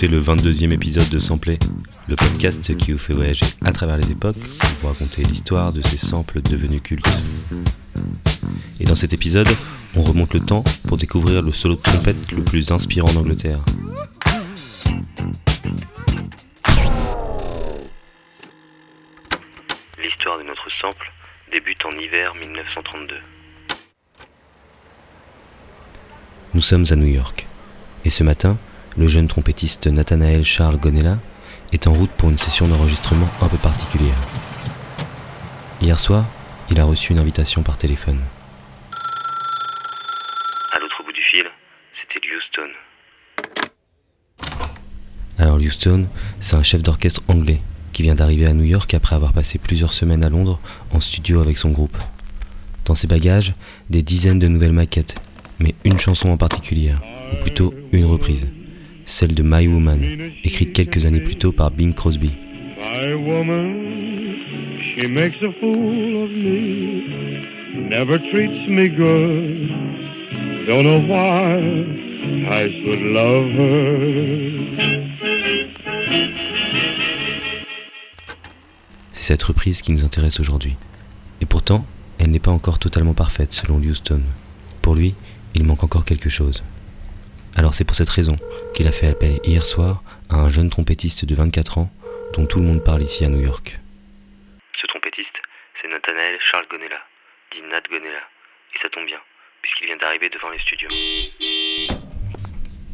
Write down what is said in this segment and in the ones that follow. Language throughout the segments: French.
écoutez le 22e épisode de Sampler, le podcast qui vous fait voyager à travers les époques pour vous raconter l'histoire de ces samples devenus cultes. Et dans cet épisode, on remonte le temps pour découvrir le solo de trompette le plus inspirant d'Angleterre. L'histoire de notre sample débute en hiver 1932. Nous sommes à New York. Et ce matin, le jeune trompettiste Nathanael Charles Gonella est en route pour une session d'enregistrement un peu particulière. Hier soir, il a reçu une invitation par téléphone. À l'autre bout du fil, c'était Houston. Alors Houston, c'est un chef d'orchestre anglais qui vient d'arriver à New York après avoir passé plusieurs semaines à Londres en studio avec son groupe. Dans ses bagages, des dizaines de nouvelles maquettes, mais une chanson en particulier, ou plutôt une reprise, celle de My Woman, écrite quelques années plus tôt par Bing Crosby. My woman, she makes a fool of me, never treats me good, don't know why I should love her. C'est cette reprise qui nous intéresse aujourd'hui. Et pourtant, elle n'est pas encore totalement parfaite selon Houston. Pour lui, il manque encore quelque chose. Alors c'est pour cette raison qu'il a fait appel hier soir à un jeune trompettiste de 24 ans dont tout le monde parle ici à New York. Ce trompettiste, c'est Nathanael Charles Gonella, dit Nat Gonella. Et ça tombe bien, puisqu'il vient d'arriver devant les studios.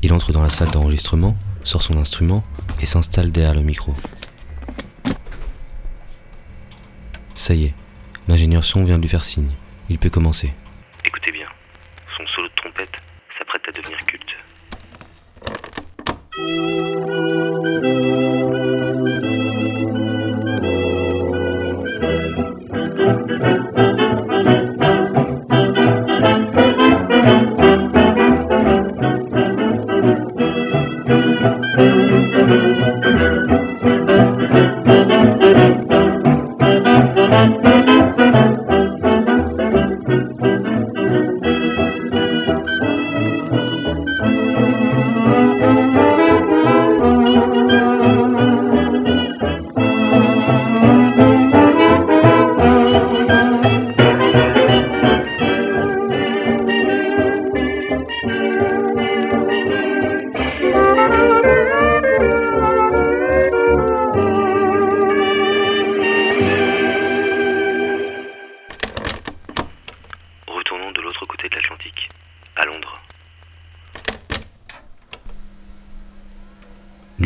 Il entre dans la salle d'enregistrement, sort son instrument et s'installe derrière le micro. Ça y est, l'ingénieur son vient de lui faire signe. Il peut commencer. Écoutez bien, son solo de trompette s'apprête à devenir culte.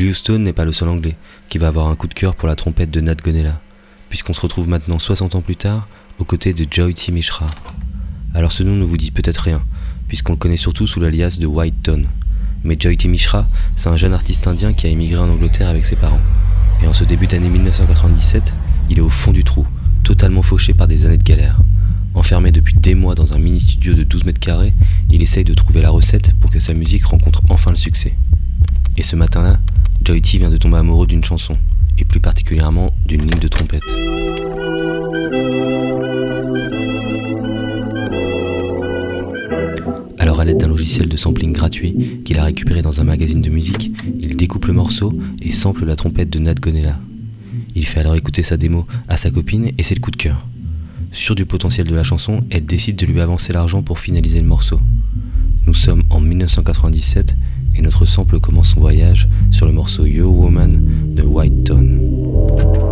Houston n'est pas le seul anglais qui va avoir un coup de cœur pour la trompette de Nat Gonella, puisqu'on se retrouve maintenant 60 ans plus tard aux côtés de Joy T. Mishra. Alors ce nom ne vous dit peut-être rien, puisqu'on le connaît surtout sous l'alias de White Tone. Mais Joy T. Mishra, c'est un jeune artiste indien qui a émigré en Angleterre avec ses parents. Et en ce début d'année 1997, il est au fond du trou, totalement fauché par des années de galère. Enfermé depuis des mois dans un mini studio de 12 mètres carrés, il essaye de trouver la recette pour que sa musique rencontre enfin le succès. Et ce matin-là, Joy T vient de tomber amoureux d'une chanson, et plus particulièrement d'une ligne de trompette. Alors à l'aide d'un logiciel de sampling gratuit qu'il a récupéré dans un magazine de musique, il découpe le morceau et sample la trompette de Nat Gonella. Il fait alors écouter sa démo à sa copine et c'est le coup de cœur. Sûr du potentiel de la chanson, elle décide de lui avancer l'argent pour finaliser le morceau. Nous sommes en 1997 et notre sample commence son voyage sur le morceau Your Woman de White Tone.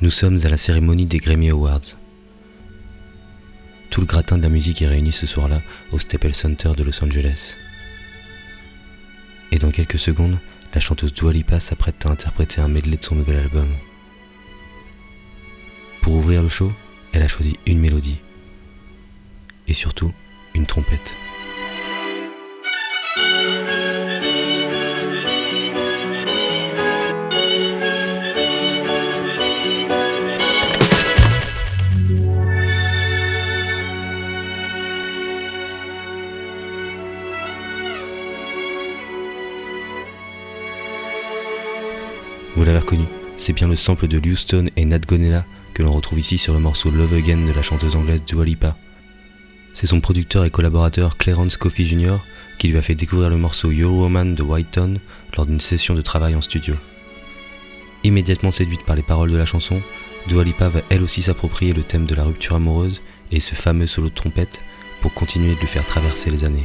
Nous sommes à la cérémonie des Grammy Awards. Tout le gratin de la musique est réuni ce soir-là au Staples Center de Los Angeles. Et dans quelques secondes, la chanteuse Dualipa s'apprête à interpréter un medley de son nouvel album. Pour ouvrir le show, elle a choisi une mélodie. Et surtout, une trompette. Vous l'avez reconnu, c'est bien le sample de Houston et Nat Gonella que l'on retrouve ici sur le morceau Love Again de la chanteuse anglaise Dua Lipa. C'est son producteur et collaborateur Clarence Coffey Jr. qui lui a fait découvrir le morceau Your Woman de White Tone lors d'une session de travail en studio. Immédiatement séduite par les paroles de la chanson, Dua Lipa va elle aussi s'approprier le thème de la rupture amoureuse et ce fameux solo de trompette pour continuer de lui faire traverser les années.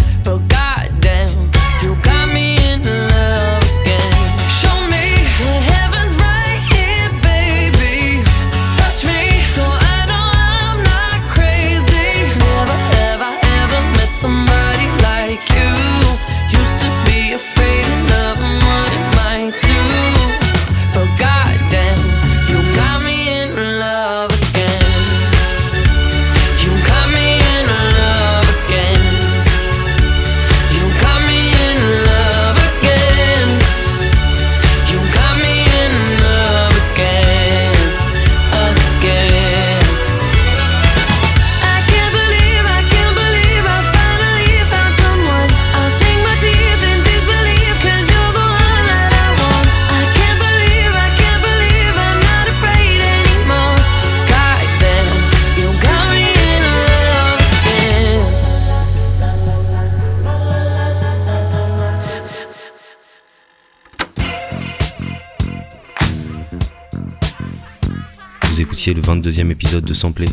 le 22e épisode de Samplé.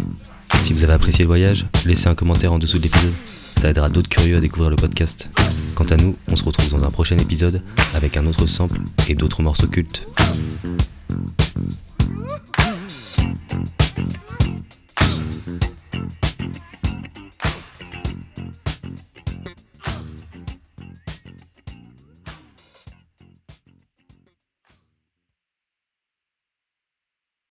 Si vous avez apprécié le voyage, laissez un commentaire en dessous de l'épisode. Ça aidera d'autres curieux à découvrir le podcast. Quant à nous, on se retrouve dans un prochain épisode avec un autre sample et d'autres morceaux cultes.